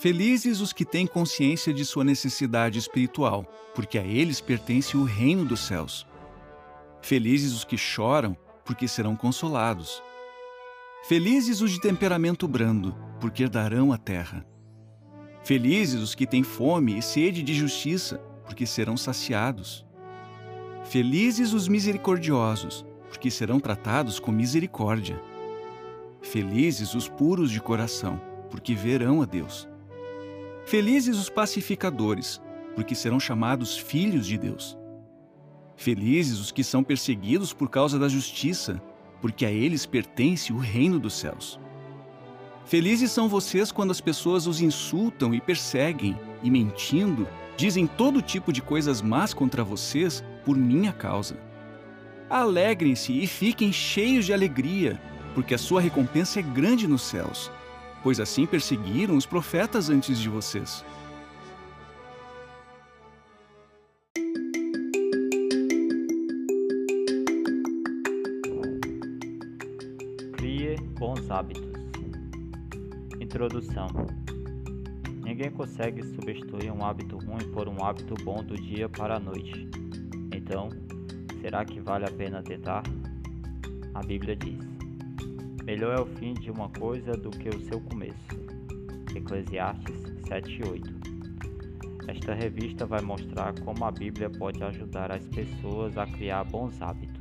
Felizes os que têm consciência de sua necessidade espiritual, porque a eles pertence o reino dos céus. Felizes os que choram, porque serão consolados. Felizes os de temperamento brando, porque herdarão a terra. Felizes os que têm fome e sede de justiça, porque serão saciados. Felizes os misericordiosos, porque serão tratados com misericórdia. Felizes os puros de coração, porque verão a Deus. Felizes os pacificadores, porque serão chamados filhos de Deus. Felizes os que são perseguidos por causa da justiça, porque a eles pertence o reino dos céus. Felizes são vocês quando as pessoas os insultam e perseguem, e mentindo, dizem todo tipo de coisas más contra vocês por minha causa. Alegrem-se e fiquem cheios de alegria, porque a sua recompensa é grande nos céus pois assim perseguiram os profetas antes de vocês. Crie bons hábitos. Introdução: Ninguém consegue substituir um hábito ruim por um hábito bom do dia para a noite. Então, será que vale a pena tentar? A Bíblia diz. Melhor é o fim de uma coisa do que o seu começo. Eclesiastes 7:8. Esta revista vai mostrar como a Bíblia pode ajudar as pessoas a criar bons hábitos.